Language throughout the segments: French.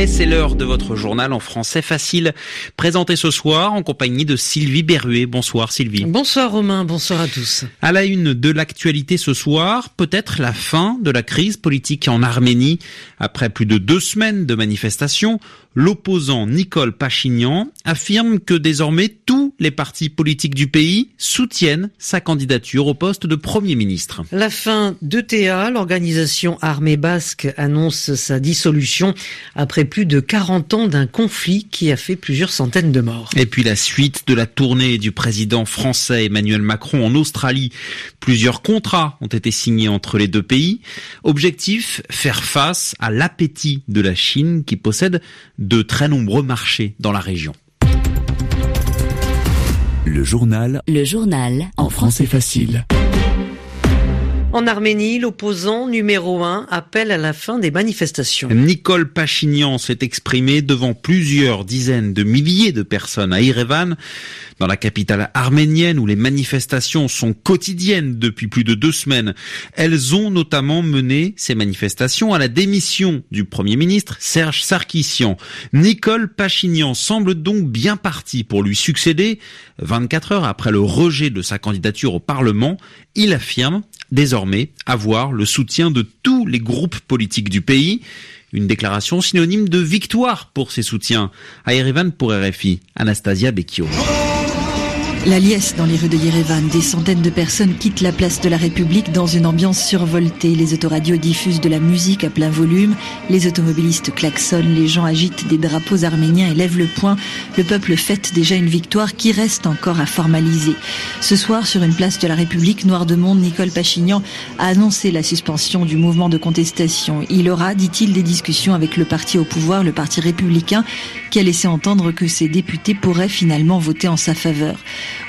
Et c'est l'heure de votre journal en français facile, présenté ce soir en compagnie de Sylvie Berruet. Bonsoir Sylvie. Bonsoir Romain, bonsoir à tous. À la une de l'actualité ce soir, peut-être la fin de la crise politique en Arménie. Après plus de deux semaines de manifestations, l'opposant Nicole Pachignan affirme que désormais tous les partis politiques du pays soutiennent sa candidature au poste de Premier ministre. La fin d'ETA, l'organisation armée basque annonce sa dissolution après plus de 40 ans d'un conflit qui a fait plusieurs centaines de morts. Et puis la suite de la tournée du président français Emmanuel Macron en Australie. Plusieurs contrats ont été signés entre les deux pays. Objectif, faire face à l'appétit de la Chine qui possède de très nombreux marchés dans la région. Le journal. Le journal. En français facile. En Arménie, l'opposant numéro un appelle à la fin des manifestations. Nicole Pachignan s'est exprimée devant plusieurs dizaines de milliers de personnes à Erevan, dans la capitale arménienne où les manifestations sont quotidiennes depuis plus de deux semaines. Elles ont notamment mené ces manifestations à la démission du Premier ministre Serge Sarkissian. Nicole Pachignan semble donc bien partie pour lui succéder. 24 heures après le rejet de sa candidature au Parlement, il affirme désormais avoir le soutien de tous les groupes politiques du pays. Une déclaration synonyme de victoire pour ses soutiens. À Erevan pour RFI, Anastasia Becchio. La liesse dans les rues de Yerevan, des centaines de personnes quittent la place de la République dans une ambiance survoltée. Les autoradios diffusent de la musique à plein volume, les automobilistes klaxonnent, les gens agitent des drapeaux arméniens et lèvent le poing. Le peuple fête déjà une victoire qui reste encore à formaliser. Ce soir, sur une place de la République, Noir de Monde, Nicole Pachignan a annoncé la suspension du mouvement de contestation. Il aura, dit-il, des discussions avec le parti au pouvoir, le parti républicain, qui a laissé entendre que ses députés pourraient finalement voter en sa faveur.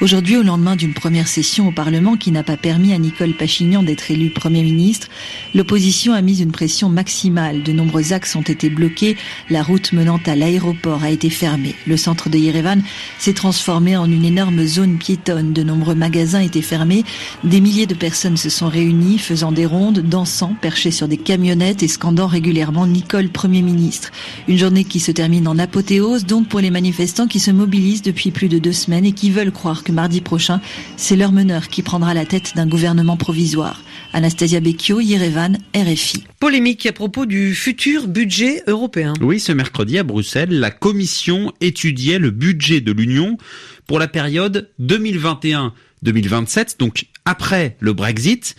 Aujourd'hui, au lendemain d'une première session au Parlement qui n'a pas permis à Nicole Pachignan d'être élue Premier ministre, l'opposition a mis une pression maximale. De nombreux axes ont été bloqués. La route menant à l'aéroport a été fermée. Le centre de Yerevan s'est transformé en une énorme zone piétonne. De nombreux magasins étaient fermés. Des milliers de personnes se sont réunies, faisant des rondes, dansant, perchées sur des camionnettes et scandant régulièrement Nicole Premier ministre. Une journée qui se termine en apothéose, donc pour les manifestants qui se mobilisent depuis plus de deux semaines et qui veulent croire que mardi prochain, c'est leur meneur qui prendra la tête d'un gouvernement provisoire. Anastasia Becchio, Yerevan, RFI. Polémique à propos du futur budget européen. Oui, ce mercredi à Bruxelles, la Commission étudiait le budget de l'Union pour la période 2021-2027, donc après le Brexit.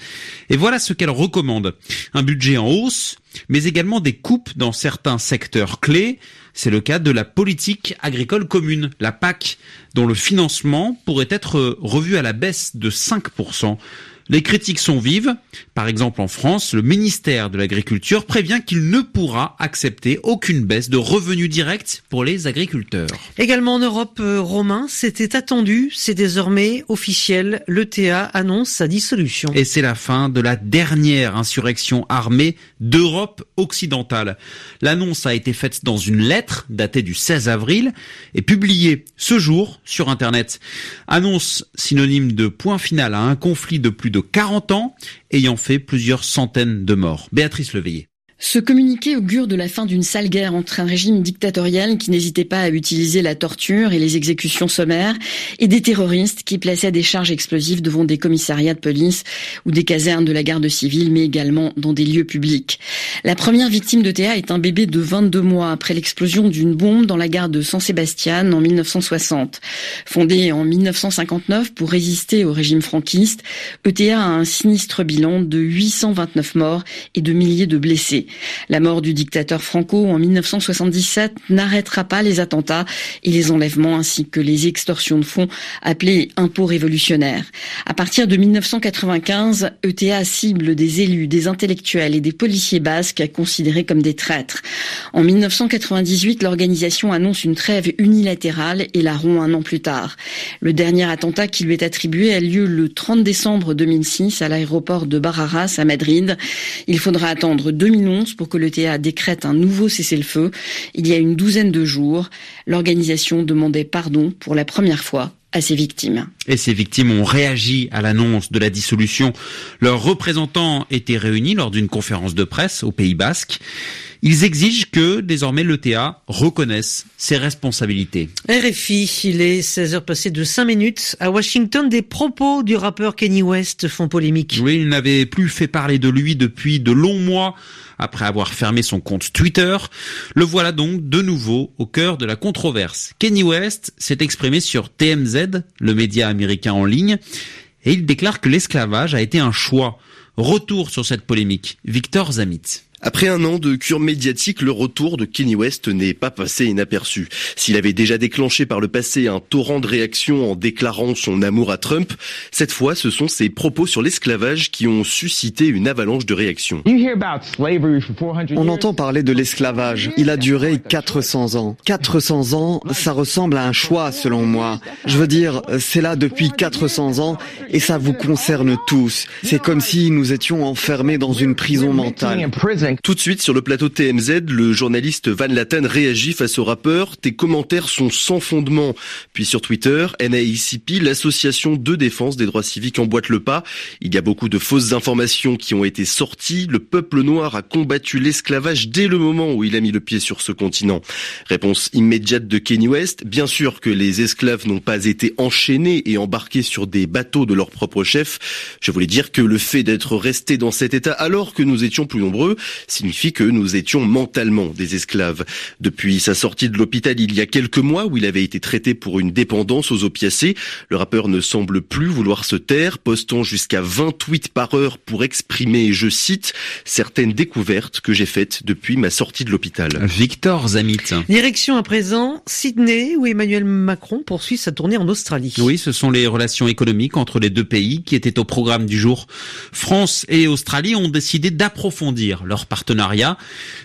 Et voilà ce qu'elle recommande. Un budget en hausse, mais également des coupes dans certains secteurs clés. C'est le cas de la politique agricole commune, la PAC, dont le financement pourrait être revu à la baisse de 5%. Les critiques sont vives. Par exemple, en France, le ministère de l'Agriculture prévient qu'il ne pourra accepter aucune baisse de revenus directs pour les agriculteurs. Également en Europe, euh, Romain, c'était attendu, c'est désormais officiel. L'ETA annonce sa dissolution. Et c'est la fin de la dernière insurrection armée d'Europe occidentale. L'annonce a été faite dans une lettre datée du 16 avril et publiée ce jour sur Internet. Annonce synonyme de point final à un conflit de plus de 40 ans, ayant fait plusieurs centaines de morts. Béatrice Leveillé. Ce communiqué augure de la fin d'une sale guerre entre un régime dictatorial qui n'hésitait pas à utiliser la torture et les exécutions sommaires et des terroristes qui plaçaient des charges explosives devant des commissariats de police ou des casernes de la garde civile, mais également dans des lieux publics. La première victime de est un bébé de 22 mois après l'explosion d'une bombe dans la gare de San Sebastian en 1960. Fondée en 1959 pour résister au régime franquiste, ETA a un sinistre bilan de 829 morts et de milliers de blessés. La mort du dictateur Franco en 1977 n'arrêtera pas les attentats et les enlèvements ainsi que les extorsions de fonds appelées impôts révolutionnaires. À partir de 1995, ETA cible des élus, des intellectuels et des policiers basques considérés comme des traîtres. En 1998, l'organisation annonce une trêve unilatérale et la rompt un an plus tard. Le dernier attentat qui lui est attribué a lieu le 30 décembre 2006 à l'aéroport de Barajas à Madrid. Il faudra attendre 2011 pour que l'ETA décrète un nouveau cessez-le-feu. Il y a une douzaine de jours, l'organisation demandait pardon pour la première fois à ses victimes. Et ces victimes ont réagi à l'annonce de la dissolution. Leurs représentants étaient réunis lors d'une conférence de presse au Pays Basque. Ils exigent que désormais l'ETA reconnaisse ses responsabilités. RFI, il est 16h passées de 5 minutes. À Washington, des propos du rappeur Kenny West font polémique. Oui, il n'avait plus fait parler de lui depuis de longs mois après avoir fermé son compte Twitter. Le voilà donc de nouveau au cœur de la controverse. Kenny West s'est exprimé sur TMZ, le média américain en ligne, et il déclare que l'esclavage a été un choix. Retour sur cette polémique. Victor Zamit. Après un an de cure médiatique, le retour de Kenny West n'est pas passé inaperçu. S'il avait déjà déclenché par le passé un torrent de réactions en déclarant son amour à Trump, cette fois ce sont ses propos sur l'esclavage qui ont suscité une avalanche de réactions. On entend parler de l'esclavage. Il a duré 400 ans. 400 ans, ça ressemble à un choix selon moi. Je veux dire, c'est là depuis 400 ans et ça vous concerne tous. C'est comme si nous étions enfermés dans une prison mentale. Tout de suite sur le plateau TMZ, le journaliste Van Laten réagit face au rappeur. Tes commentaires sont sans fondement. Puis sur Twitter, NAICP, l'association de défense des droits civiques emboîte le pas. Il y a beaucoup de fausses informations qui ont été sorties. Le peuple noir a combattu l'esclavage dès le moment où il a mis le pied sur ce continent. Réponse immédiate de Kenny West. Bien sûr que les esclaves n'ont pas été enchaînés et embarqués sur des bateaux de leur propre chef. Je voulais dire que le fait d'être resté dans cet état alors que nous étions plus nombreux signifie que nous étions mentalement des esclaves. Depuis sa sortie de l'hôpital il y a quelques mois où il avait été traité pour une dépendance aux opiacés, le rappeur ne semble plus vouloir se taire, postant jusqu'à 20 tweets par heure pour exprimer, je cite, certaines découvertes que j'ai faites depuis ma sortie de l'hôpital. Victor Zamit. Direction à présent Sydney où Emmanuel Macron poursuit sa tournée en Australie. Oui, ce sont les relations économiques entre les deux pays qui étaient au programme du jour. France et Australie ont décidé d'approfondir leur partenariat.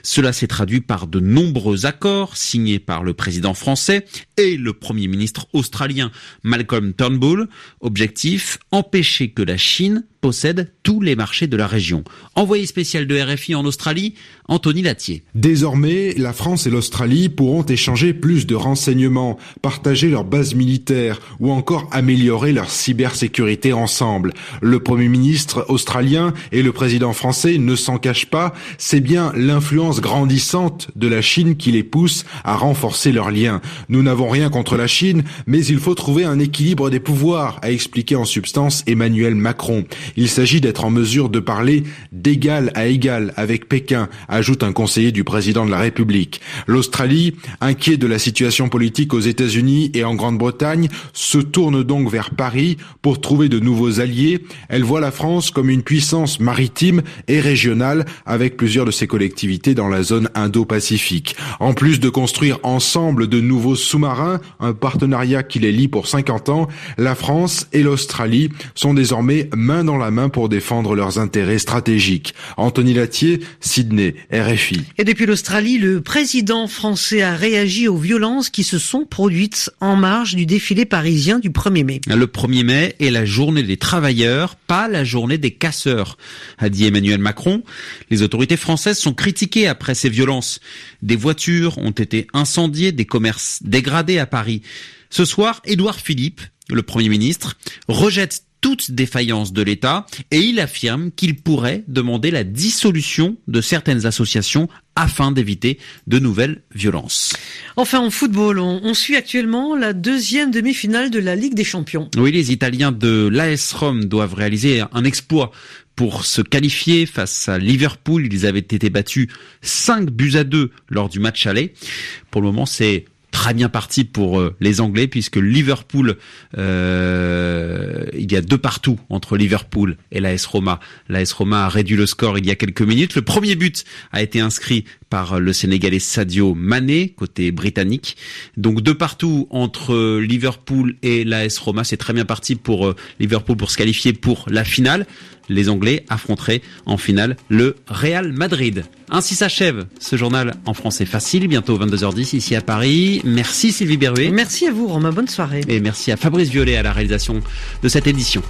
Cela s'est traduit par de nombreux accords signés par le président français et le premier ministre australien Malcolm Turnbull. Objectif, empêcher que la Chine possède tous les marchés de la région. Envoyé spécial de RFI en Australie, Anthony Latier. Désormais, la France et l'Australie pourront échanger plus de renseignements, partager leurs bases militaires ou encore améliorer leur cybersécurité ensemble. Le Premier ministre australien et le président français ne s'en cachent pas, c'est bien l'influence grandissante de la Chine qui les pousse à renforcer leurs liens. Nous n'avons rien contre la Chine, mais il faut trouver un équilibre des pouvoirs, a expliqué en substance Emmanuel Macron. Il s'agit d'être en mesure de parler d'égal à égal avec Pékin, ajoute un conseiller du président de la République. L'Australie, inquiet de la situation politique aux États-Unis et en Grande-Bretagne, se tourne donc vers Paris pour trouver de nouveaux alliés. Elle voit la France comme une puissance maritime et régionale avec plusieurs de ses collectivités dans la zone Indo-Pacifique. En plus de construire ensemble de nouveaux sous-marins, un partenariat qui les lie pour 50 ans, la France et l'Australie sont désormais main dans la main pour défendre leurs intérêts stratégiques. Anthony Latier, Sydney, RFI. Et depuis l'Australie, le président français a réagi aux violences qui se sont produites en marge du défilé parisien du 1er mai. Le 1er mai est la journée des travailleurs, pas la journée des casseurs, a dit Emmanuel Macron. Les autorités françaises sont critiquées après ces violences. Des voitures ont été incendiées, des commerces dégradés à Paris. Ce soir, Édouard Philippe, le Premier ministre, rejette toute défaillance de l'État et il affirme qu'il pourrait demander la dissolution de certaines associations afin d'éviter de nouvelles violences. Enfin, en football, on, on suit actuellement la deuxième demi-finale de la Ligue des Champions. Oui, les Italiens de l'AS Rome doivent réaliser un exploit pour se qualifier face à Liverpool. Ils avaient été battus 5 buts à 2 lors du match aller. Pour le moment, c'est très bien parti pour euh, les Anglais puisque Liverpool, euh, il y a deux partout entre Liverpool et l'AS Roma. L'AS Roma a réduit le score il y a quelques minutes. Le premier but a été inscrit par le Sénégalais Sadio Mané côté britannique. Donc deux partout entre Liverpool et l'AS Roma, c'est très bien parti pour euh, Liverpool pour se qualifier pour la finale les Anglais affronteraient en finale le Real Madrid. Ainsi s'achève ce journal en français facile, bientôt 22h10 ici à Paris. Merci Sylvie Berruet. Merci à vous Romain, bonne soirée. Et merci à Fabrice Violet à la réalisation de cette édition.